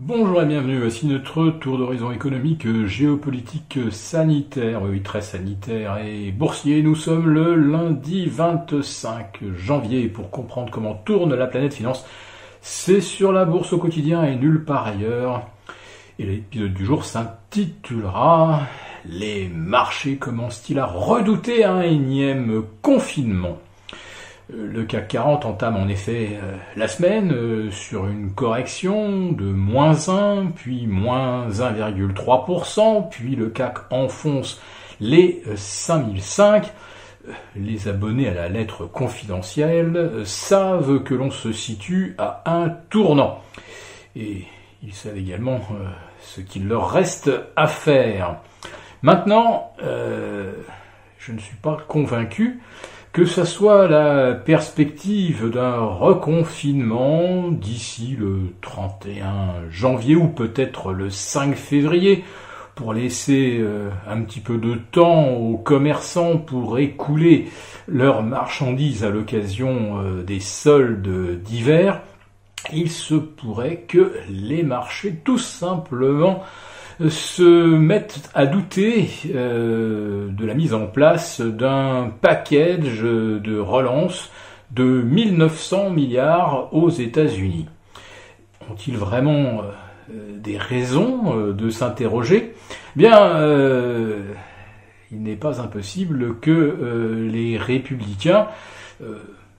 Bonjour et bienvenue, voici notre tour d'horizon économique, géopolitique, sanitaire, oui très sanitaire et boursier. Nous sommes le lundi 25 janvier pour comprendre comment tourne la planète finance. C'est sur la bourse au quotidien et nulle part ailleurs. Et l'épisode du jour s'intitulera Les marchés commencent-ils à redouter un énième confinement? Le CAC 40 entame en effet euh, la semaine euh, sur une correction de moins 1, puis moins 1,3%, puis le CAC enfonce les 5005. Les abonnés à la lettre confidentielle savent que l'on se situe à un tournant. Et ils savent également ce qu'il leur reste à faire. Maintenant, je ne suis pas convaincu que ce soit la perspective d'un reconfinement d'ici le 31 janvier ou peut-être le 5 février pour laisser euh, un petit peu de temps aux commerçants pour écouler leurs marchandises à l'occasion euh, des soldes d'hiver, il se pourrait que les marchés tout simplement se mettent à douter euh, de la mise en place d'un package de relance de 1900 milliards aux États-Unis. Ont-ils vraiment euh, des raisons euh, de s'interroger? Bien, il n'est pas impossible que les républicains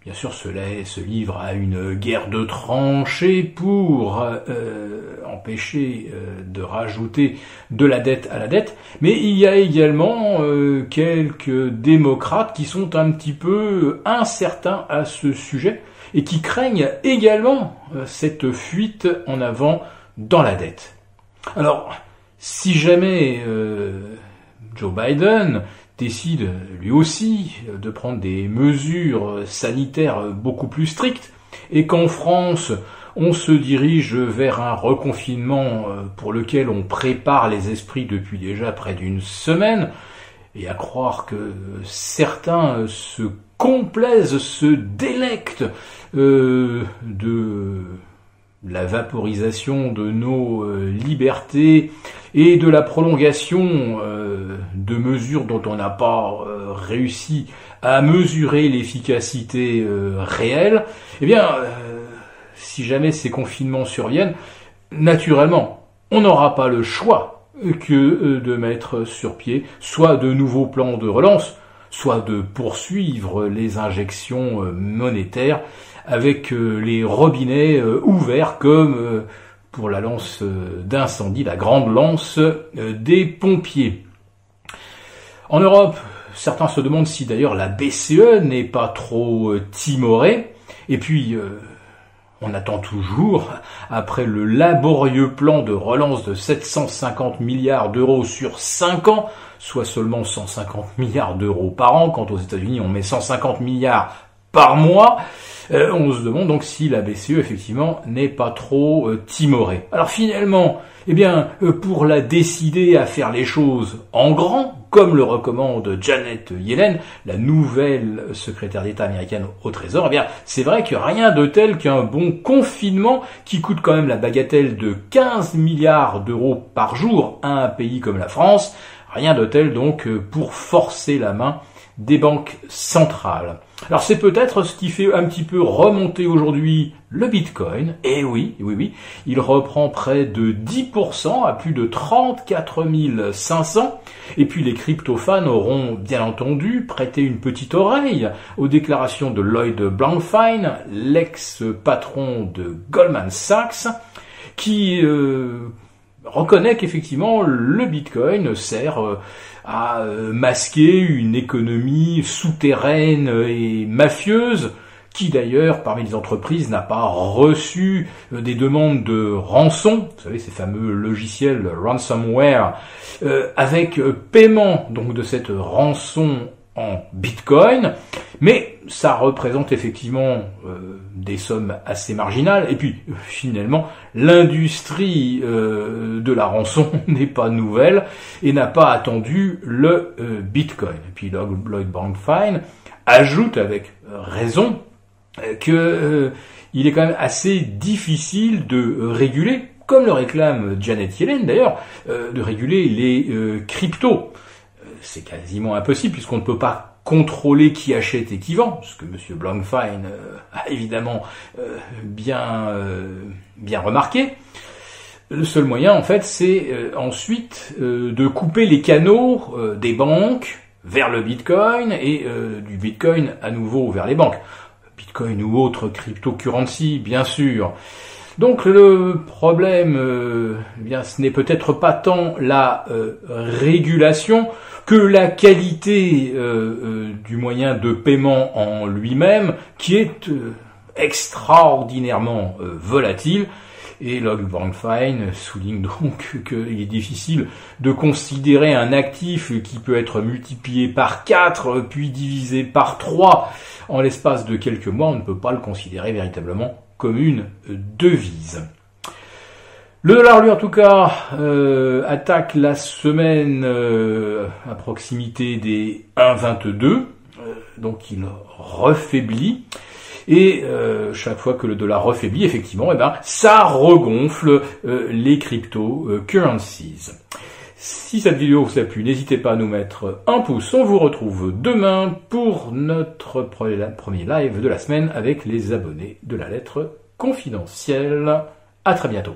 bien sûr, cela se livre à une guerre de tranchées pour euh, empêcher euh, de rajouter de la dette à la dette, mais il y a également euh, quelques démocrates qui sont un petit peu incertains à ce sujet et qui craignent également cette fuite en avant dans la dette. Alors, si jamais Joe Biden décide lui aussi de prendre des mesures sanitaires beaucoup plus strictes et qu'en France on se dirige vers un reconfinement euh, pour lequel on prépare les esprits depuis déjà près d'une semaine, et à croire que certains se complaisent, se délectent euh, de la vaporisation de nos euh, libertés et de la prolongation euh, de mesures dont on n'a pas euh, réussi à mesurer l'efficacité réelle, eh bien, si jamais ces confinements surviennent, naturellement, on n'aura pas le choix que de mettre sur pied soit de nouveaux plans de relance, soit de poursuivre les injections monétaires avec euh, les robinets euh, ouverts comme euh, pour la lance d'incendie, la grande lance des pompiers. En Europe, certains se demandent si d'ailleurs la BCE n'est pas trop timorée. Et puis, on attend toujours, après le laborieux plan de relance de 750 milliards d'euros sur 5 ans, soit seulement 150 milliards d'euros par an, quand aux États-Unis on met 150 milliards par mois, euh, on se demande donc si la BCE effectivement n'est pas trop euh, timorée. Alors finalement, eh bien, euh, pour la décider à faire les choses en grand, comme le recommande Janet Yellen, la nouvelle secrétaire d'État américaine au Trésor, eh bien, c'est vrai que rien de tel qu'un bon confinement qui coûte quand même la bagatelle de 15 milliards d'euros par jour à un pays comme la France, rien de tel donc pour forcer la main des banques centrales. Alors c'est peut-être ce qui fait un petit peu remonter aujourd'hui le Bitcoin. Et eh oui, oui, oui, il reprend près de 10% à plus de 34 500. Et puis les crypto-fans auront bien entendu prêté une petite oreille aux déclarations de Lloyd Blankfein, l'ex-patron de Goldman Sachs, qui euh, reconnaît qu'effectivement le Bitcoin sert euh, à euh, masquer une économie souterraine et mafieuse qui d'ailleurs parmi les entreprises n'a pas reçu euh, des demandes de rançon, vous savez ces fameux logiciels ransomware, avec paiement donc de cette rançon bitcoin, mais ça représente effectivement euh, des sommes assez marginales. Et puis finalement, l'industrie euh, de la rançon n'est pas nouvelle et n'a pas attendu le euh, bitcoin. Et puis Lloyd Bankfine ajoute avec raison que il est quand même assez difficile de réguler comme le réclame Janet Yellen d'ailleurs, de réguler les cryptos. C'est quasiment impossible puisqu'on ne peut pas contrôler qui achète et qui vend, ce que M. Blankfein a évidemment bien, bien remarqué. Le seul moyen, en fait, c'est ensuite de couper les canaux des banques, vers le Bitcoin et euh, du Bitcoin à nouveau vers les banques. Bitcoin ou autre cryptocurrency, bien sûr. Donc le problème, euh, eh bien, ce n'est peut-être pas tant la euh, régulation que la qualité du moyen de paiement en lui-même, qui est extraordinairement volatile et Log Fine souligne donc qu'il est difficile de considérer un actif qui peut être multiplié par 4 puis divisé par 3 en l'espace de quelques mois. On ne peut pas le considérer véritablement comme une devise. Le dollar, lui, en tout cas, euh, attaque la semaine euh, à proximité des 1,22, euh, donc il refaiblit. Et chaque fois que le dollar refaiblit, effectivement, eh ben, ça regonfle les crypto-currencies. Si cette vidéo vous a plu, n'hésitez pas à nous mettre un pouce. On vous retrouve demain pour notre premier live de la semaine avec les abonnés de la lettre confidentielle. À très bientôt.